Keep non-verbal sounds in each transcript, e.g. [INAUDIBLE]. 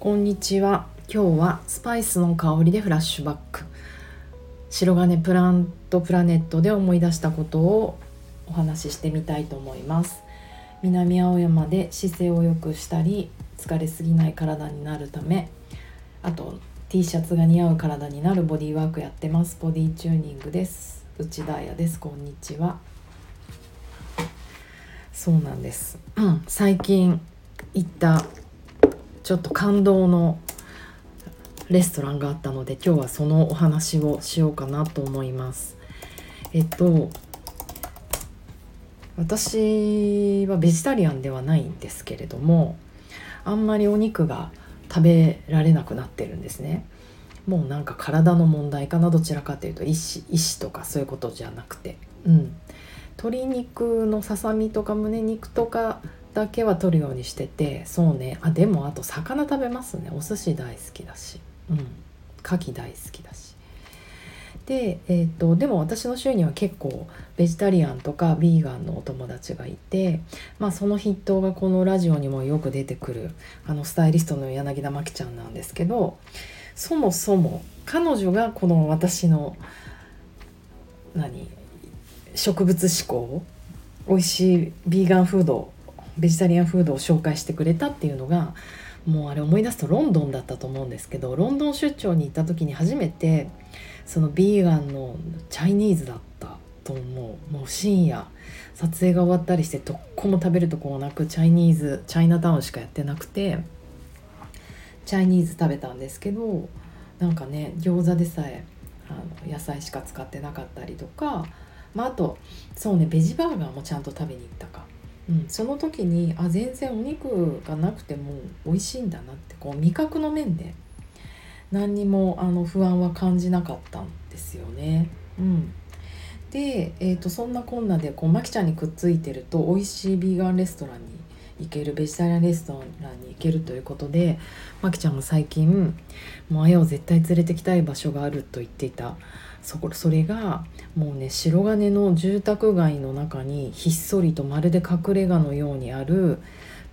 こんにちは。今日はスパイスの香りでフラッシュバック。白金プラントプラネットで思い出したことをお話ししてみたいと思います。南青山で姿勢を良くしたり疲れすぎない体になるためあと T シャツが似合う体になるボディワークやってます。ボディチューニングです。内田彩です。こんにちは。そうなんです、うん、最近行ったちょっと感動のレストランがあったので今日はそのお話をしようかなと思います。えっと私はベジタリアンではないんですけれどもあんまりお肉が食べられなくなってるんですね。もうなんか体の問題かなどちらかというと意思意思とかそういうことじゃなくて。うん。鶏肉のささみとか胸肉とかだけは取るようにしててそうね。あでもあと魚食べますね。お寿司大好きだし。うん。牡蠣大好きだし。で,、えーと、でも私の周囲には結構ベジタリアンとかビーガンのお友達がいて、まあ、その筆頭がこのラジオにもよく出てくるあのスタイリストの柳田真紀ちゃんなんですけどそもそも彼女がこの私の何？植物志向美味しいビーガンフードベジタリアンフードを紹介してくれたっていうのがもうあれ思い出すとロンドンだったと思うんですけどロンドン出張に行った時に初めてそのビーガンのチャイニーズだったと思う。もう深夜撮影が終わったりしてどこも食べるとこもなくチャイニーズチャイナタウンしかやってなくてチャイニーズ食べたんですけどなんかね餃子でさえあの野菜しか使ってなかったりとか、まあ、あとそうねベジバーガーもちゃんと食べに行ったか。うん、その時にあ全然お肉がなくても美味しいんだなってこう味覚の面で何にもあの不安は感じなかったんですよね。うん、で、えーと、そんなこんなでこうマキちゃんにくっついてると美味しいビーガンレストランに行けるベジタリアンレストランに行けるということでマキちゃんが最近もうあやを絶対連れてきたい場所があると言っていたそこそれがもうね白金の住宅街の中にひっそりとまるで隠れ家のようにある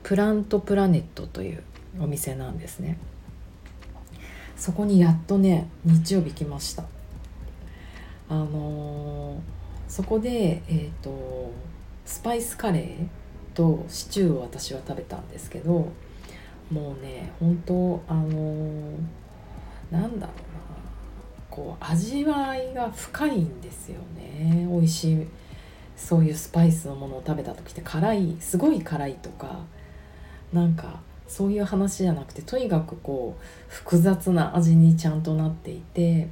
プラントプラネットというお店なんですね。そこにやっとね日曜日来ました。あのー、そこでえっ、ー、とスパイスカレーとシチューを私は食べたんですけどもうね本当あのー、なんだろうな。こう味わいが深いんですよね美味しいそういうスパイスのものを食べた時って辛いすごい辛いとかなんかそういう話じゃなくてとにかくこう複雑な味にちゃんとなっていて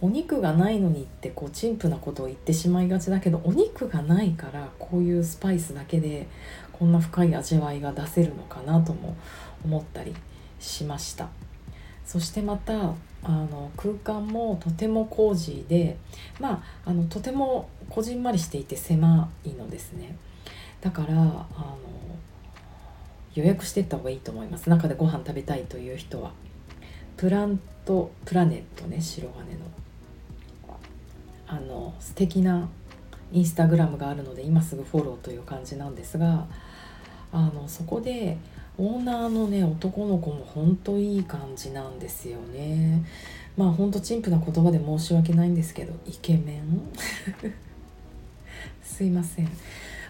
お肉がないのにってこう陳腐なことを言ってしまいがちだけどお肉がないからこういうスパイスだけでこんな深い味わいが出せるのかなとも思ったりしました。そしてまたあの空間もとてもコージーでまああのとてもこじんまりしていて狭いのですね。だからあの予約してった方がいいと思います。中でご飯食べたいという人はプラントプラネットね白金の。あの素敵なインスタグラムがあるので今すぐフォローという感じなんですがあのそこでオーナーのね男の子もほんといい感じなんですよね。まあほんと陳腐な言葉で申し訳ないんですけどイケメン？[LAUGHS] すいません。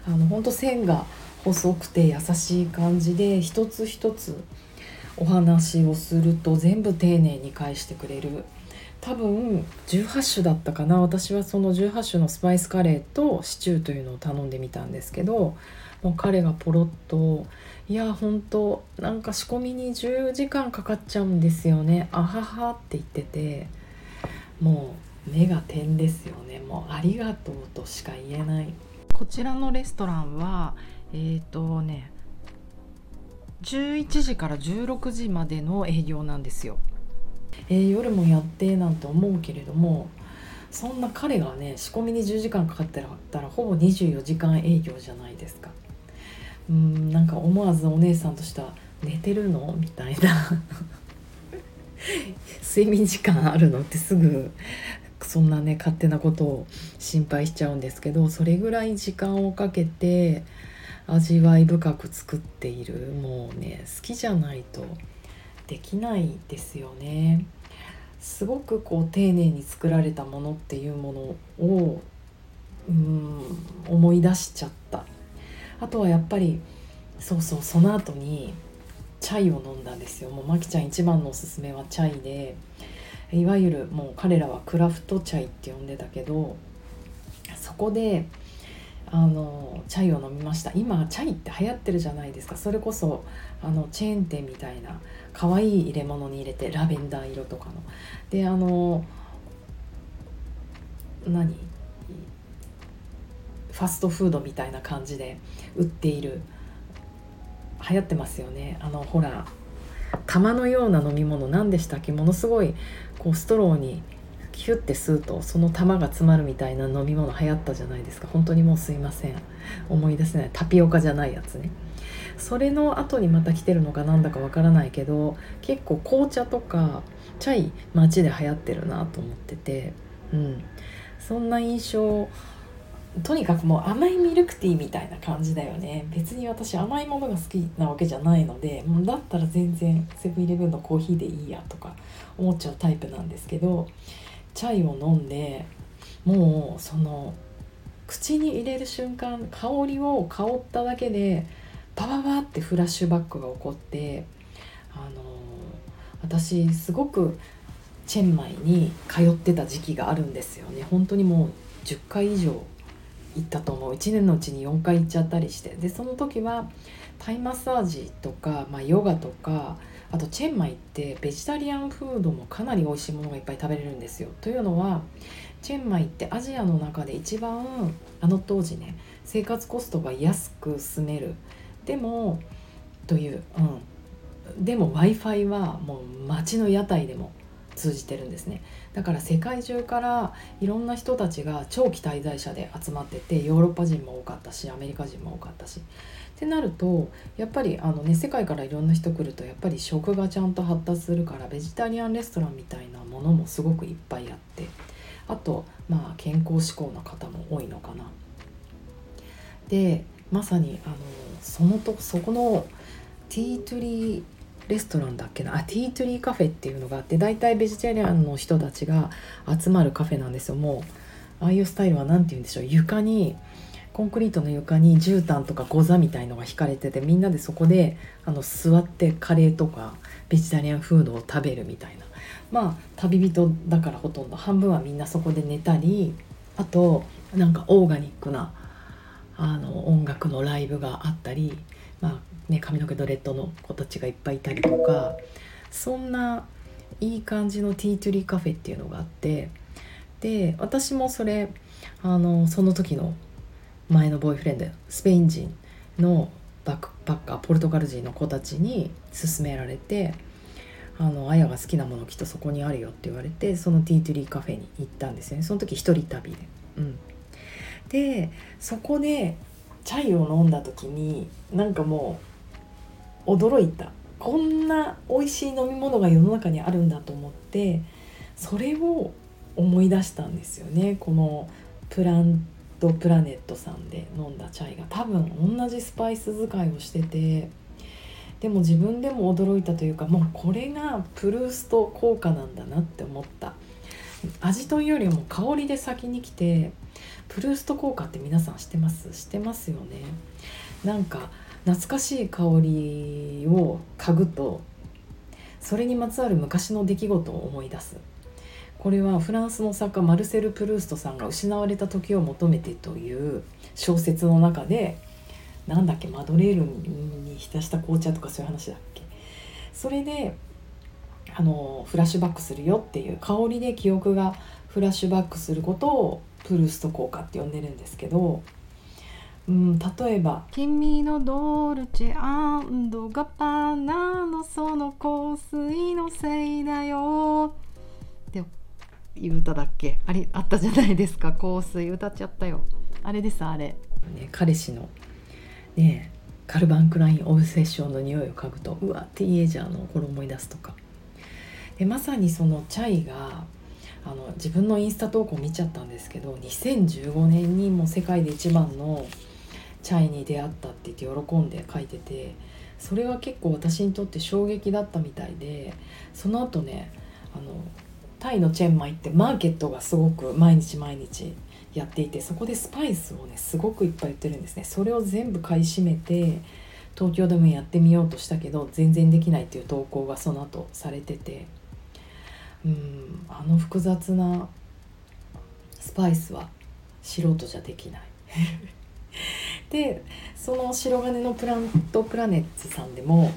あの本当線が細くて優しい感じで一つ一つお話をすると全部丁寧に返してくれる多分18種だったかな。私はその18種のスパイスカレーとシチューというのを頼んでみたんですけどもう彼がポロッといや本当なんか仕込みに10時間かかっちゃうんですよね。あははって言っててもう目が点ですよね。もうありがとうとしか言えない。こちらのレストランはえっ、ー、とね11時から16時までの営業なんですよ、えー、夜もやってなんて思うけれどもそんな彼がね仕込みに10時間かかってたらほぼ24時間営業じゃないですかうんなんか思わずお姉さんとしては「寝てるの?」みたいな [LAUGHS] 睡眠時間あるのってすぐそんなね勝手なことを心配しちゃうんですけどそれぐらい時間をかけて味わい深く作っているもうね好きじゃないとできないですよね。すごくこう丁寧に作られたものっていうものをうん思い出しちゃった。あとはやっぱりそうそうその後にチャイを飲んだんですよ。もうまきちゃん一番のおすすめはチャイでいわゆるもう彼らはクラフトチャイって呼んでたけどそこであのチャイを飲みました。今チャイって流行ってるじゃないですか。それこそあのチェーン店みたいな可愛い入れ物に入れてラベンダー色とかの。であの何？ファストフードみたいな感じで売っている。流行ってますよね。あのほら玉のような飲み物。何でしたっけ？ものすごいこうストローにキュッて吸うとその玉が詰まるみたいな飲み物流行ったじゃないですか。本当にもうすいません。思い出せない。タピオカじゃないやつね。それの後にまた来てるのかなんだかわからないけど結構紅茶とかチャイ街で流行ってるなと思っててうん。そんな印象とにかくもう甘いミルクティーみたいな感じだよね。別に私甘いものが好きなわけじゃないのでもうだったら全然セブンイレブンのコーヒーでいいやとか思っちゃうタイプなんですけどチャイを飲んでもうその口に入れる瞬間香りを香っただけでパパパってフラッシュバックが起こってあの私すごくチェンマイに通ってた時期があるんですよね。本当にもう10回以上行ったと思う。1年のうちに4回行っちゃったりして。でその時はタイマッサージとか、まあ、ヨガとかあとチェンマイってベジタリアンフードもかなり美味しいものがいっぱい食べれるんですよ。というのはチェンマイってアジアの中で一番あの当時ね生活コストが安く住めるでもという、うん、でも w i f i はもう街の屋台でも通じてるんですね。だから世界中からいろんな人たちが長期滞在者で集まっててヨーロッパ人も多かったしアメリカ人も多かったし。ってなるとやっぱりあの、ね、世界からいろんな人来るとやっぱり食がちゃんと発達するからベジタリアンレストランみたいなものもすごくいっぱいあって。あとまあ健康志向の方も多いのかな。でまさにあのそのとそこのティートゥリーレストランだっけな？あティートゥリーカフェっていうのがあって大体ベジタリアンの人たちが集まるカフェなんですよ。もうああいうスタイルは何て言うんでしょう？床にコンクリートの床に絨毯とかゴザみたいのが引かれててみんなでそこであの座ってカレーとかベジタリアンフードを食べるみたいな。まあ旅人だからほとんど。半分はみんなそこで寝たりあとなんかオーガニックなあの音楽のライブがあったりまあね、髪の毛ドレッドの子たちがいっぱいいたりとかそんないい感じのティートゥリーカフェっていうのがあってで私もそれあのその時の前のボーイフレンドスペイン人のバックパッカーポルトガル人の子たちに勧められて「あのあやが好きなものきっとそこにあるよ」って言われてそのティートゥリーカフェに行ったんですよねその時一人旅で。でそこでチャイを飲んだ時になんかもう驚いた。こんな美味しい飲み物が世の中にあるんだと思ってそれを思い出したんですよね。このプラントプラネットさんで飲んだチャイが。多分同じスパイス使いをしててでも自分でも驚いたというかもうこれがプルースト効果なんだなって思った。味というよりも香りで先に来てプルースト効果って皆さん知ってます？知ってますよね？なんか懐かしい香りを嗅ぐとそれにまつわる昔の出来事を思い出す。これはフランスの作家マルセル・プルーストさんが「失われた時を求めて」という小説の中でなんだっけマドレールに浸した紅茶とかそういう話だっけ？それであのフラッシュバックするよっていう香りで記憶がフラッシュバックすることをプルースト効果って呼んでるんですけどうん、例えば「君のドルチェガッパーナのその香水のせいだよ」っていう歌だっけ？あれあったじゃないですか。香水歌っちゃったよ。あれですあれ、ね、彼氏のねカルバンクラインオブセッションの匂いを嗅ぐとうわティーエイジャーの頃思い出すとか。でまさにそのチャイがあの自分のインスタ投稿見ちゃったんですけど2015年にもう世界で一番のチャイに出会ったって言って喜んで書いててそれは結構私にとって衝撃だったみたいでその後ねあのタイのチェンマイってマーケットがすごく毎日毎日やっていてそこでスパイスをねすごくいっぱい売ってるんですね。それを全部買い占めて東京でもやってみようとしたけど全然できないっていう投稿がその後されてて。うんあの複雑なスパイスは素人じゃできない。[LAUGHS] でその白金のプラントプラネッツさんでも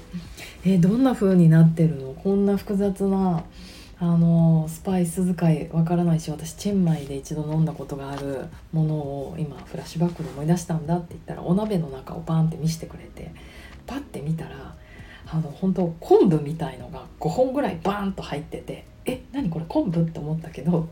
えどんな風になってるの？こんな複雑なあのスパイス使いわからないし私チェンマイで一度飲んだことがあるものを今フラッシュバックで思い出したんだって言ったらお鍋の中をバンって見せてくれてパッて見たらあの本当昆布みたいのが5本ぐらいバーンと入っててえ何これ昆布って思ったけど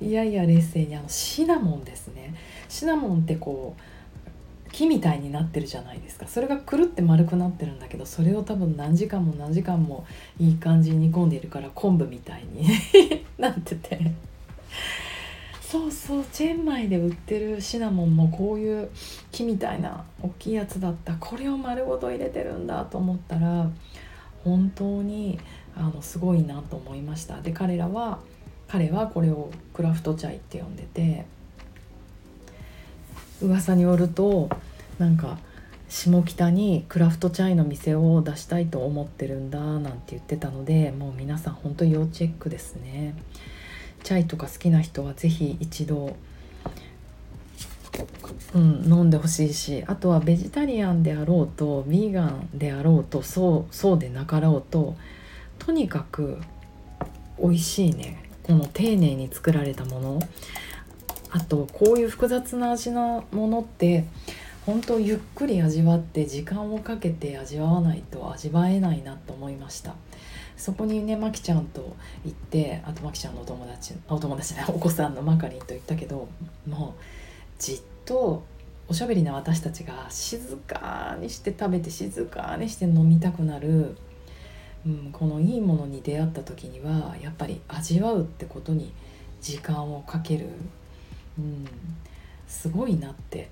いやいや冷静にあのシナモンですね。シナモンってこう木みたいになってるじゃないですか。それがくるって丸くなってるんだけどそれを多分何時間も何時間もいい感じに煮込んでいるから昆布みたいに [LAUGHS] なってて。そうそうチェンマイで売ってるシナモンもこういう木みたいな大きいやつだった。これを丸ごと入れてるんだと思ったら本当にあのすごいなと思いました。で彼らは彼はこれをクラフトチャイって呼んでて噂によるとなんか下北にクラフトチャイの店を出したいと思ってるんだなんて言ってたのでもう皆さん本当要チェックですね。チャイとか好きな人は是非一度、うん、飲んでほしいしあとはベジタリアンであろうとヴィーガンであろうとそうそうでなかろうととにかく美味しいね。この丁寧に作られたもの。あとこういう複雑な味のものって本当ゆっくり味わって時間をかけて味わわないと味わえないなと思いました。そこにねまきちゃんと行ってあとまきちゃんのお友達お友達ねお子さんのマカリンと行ったけどもうじっとおしゃべりな私たちが静かにして食べて静かにして飲みたくなる、うん、このいいものに出会った時にはやっぱり味わうってことに時間をかける。うん、すごいなって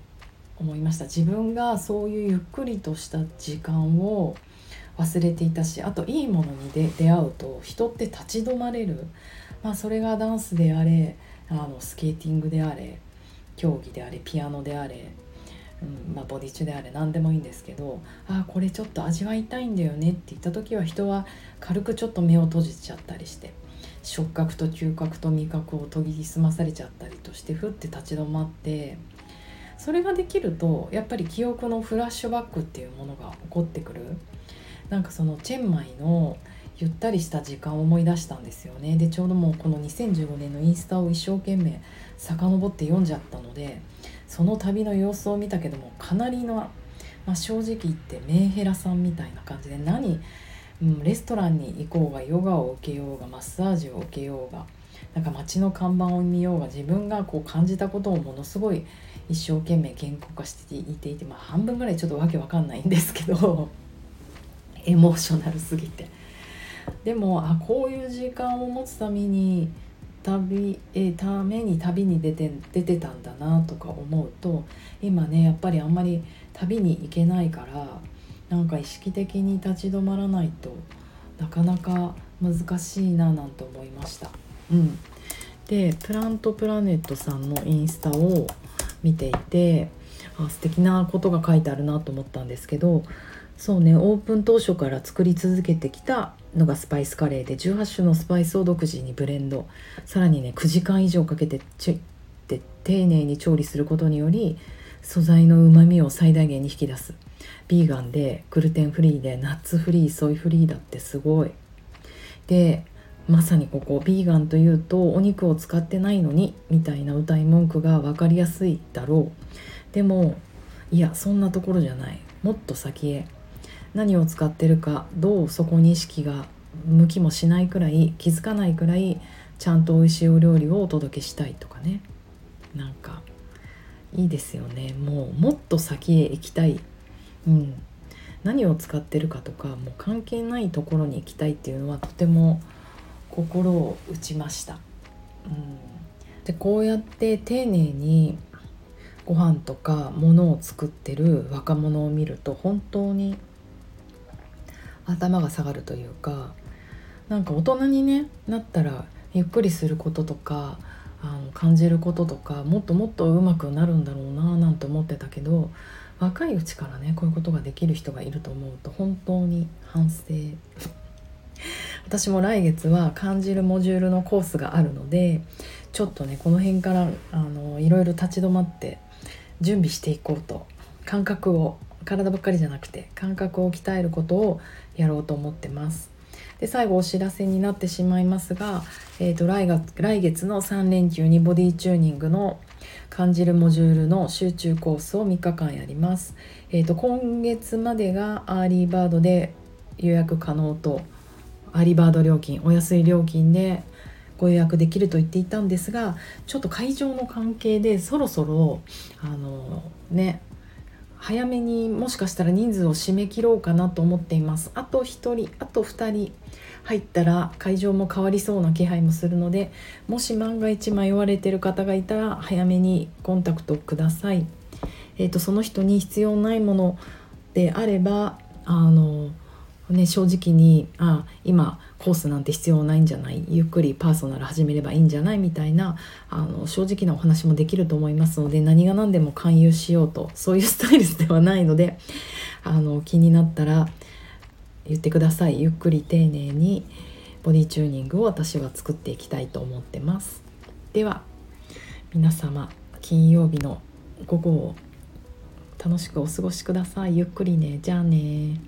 思いました。自分がそういうゆっくりとした時間を忘れていたしあといいものに出会うと人って立ち止まれる、まあ、それがダンスであれあのスケーティングであれ競技であれピアノであれ、うん。まあ、ボディチュであれ何でもいいんですけどあこれちょっと味わいたいんだよねって言った時は人は軽くちょっと目を閉じちゃったりして触覚と嗅覚と味覚を研ぎ澄まされちゃったりとしてふって立ち止まってそれができるとやっぱり記憶のフラッシュバックっていうものが起こってくる。なんかそのチェンマイのゆったりした時間を思い出したんですよね。でちょうどもうこの2015年のインスタを一生懸命遡って読んじゃったのでその旅の様子を見たけどもかなりの、まあ、正直言ってメンヘラさんみたいな感じで何うん、レストランに行こうがヨガを受けようがマッサージを受けようがなんか街の看板を見ようが自分がこう感じたことをものすごい一生懸命言語化していていて、まあ、半分ぐらいちょっとわけわかんないんですけど [LAUGHS] エモーショナルすぎて。でもあこういう時間を持つために旅えために旅に出て出てたんだなとか思うと今ねやっぱりあんまり旅に行けないからなんか意識的に立ち止まらないとなかなか難しいななんて思いました。うん、でプラントプラネットさんのインスタを見ていてあ素敵なことが書いてあるなと思ったんですけどそうねオープン当初から作り続けてきたのがスパイスカレーで18種のスパイスを独自にブレンド。さらにね9時間以上かけてちて丁寧に調理することにより素材のうまみを最大限に引き出す。ビーガンでグルテンフリーでナッツフリーソイフリーだってすごい。でまさにここビーガンというとお肉を使ってないのにみたいな歌い文句が分かりやすいだろう。でもいやそんなところじゃない。もっと先へ。何を使ってるかどうそこに意識が向きもしないくらい気づかないくらいちゃんと美味しいお料理をお届けしたいとかね。なんかいいですよね。もうもっと先へ行きたい。うん、何を使ってるかとかもう関係ないところに行きたいっていうのはとても心を打ちました。うん、でこうやって丁寧にご飯とか物を作ってる若者を見ると本当に頭が下がるというかなんか大人に、ね、なったらゆっくりすることとかあの感じることとかもっともっと上手くなるんだろうななんて思ってたけど若いうちからねこういうことができる人がいると思うと本当に反省。[LAUGHS] 私も来月は感じるモジュールのコースがあるのでちょっとねこの辺からあのいろいろ立ち止まって準備していこうと感覚を体ばっかりじゃなくて感覚を鍛えることをやろうと思ってます。で最後お知らせになってしまいますが、えーと、来月来月の3連休にボディチューニングの感じるモジュールの集中コースを3日間やります。えーと、今月までがアーリーバードで予約可能とアーリーバード料金お安い料金でご予約できると言っていたんですがちょっと会場の関係でそろそろあのね早めにもしかしたら人数を締め切ろうかなと思っています。あと1人あと2人入ったら会場も変わりそうな気配もするのでもし万が一迷われてる方がいたら早めにコンタクトください、えーと、その人に必要ないものであればあのね、正直にあ今コースなんて必要ないんじゃない？ゆっくりパーソナル始めればいいんじゃない？みたいなあの正直なお話もできると思いますので何が何でも勧誘しようとそういうスタイルではないのであの気になったら言ってください。ゆっくり丁寧にボディチューニングを私は作っていきたいと思ってます。では皆様金曜日の午後を楽しくお過ごしください。ゆっくりね。じゃあね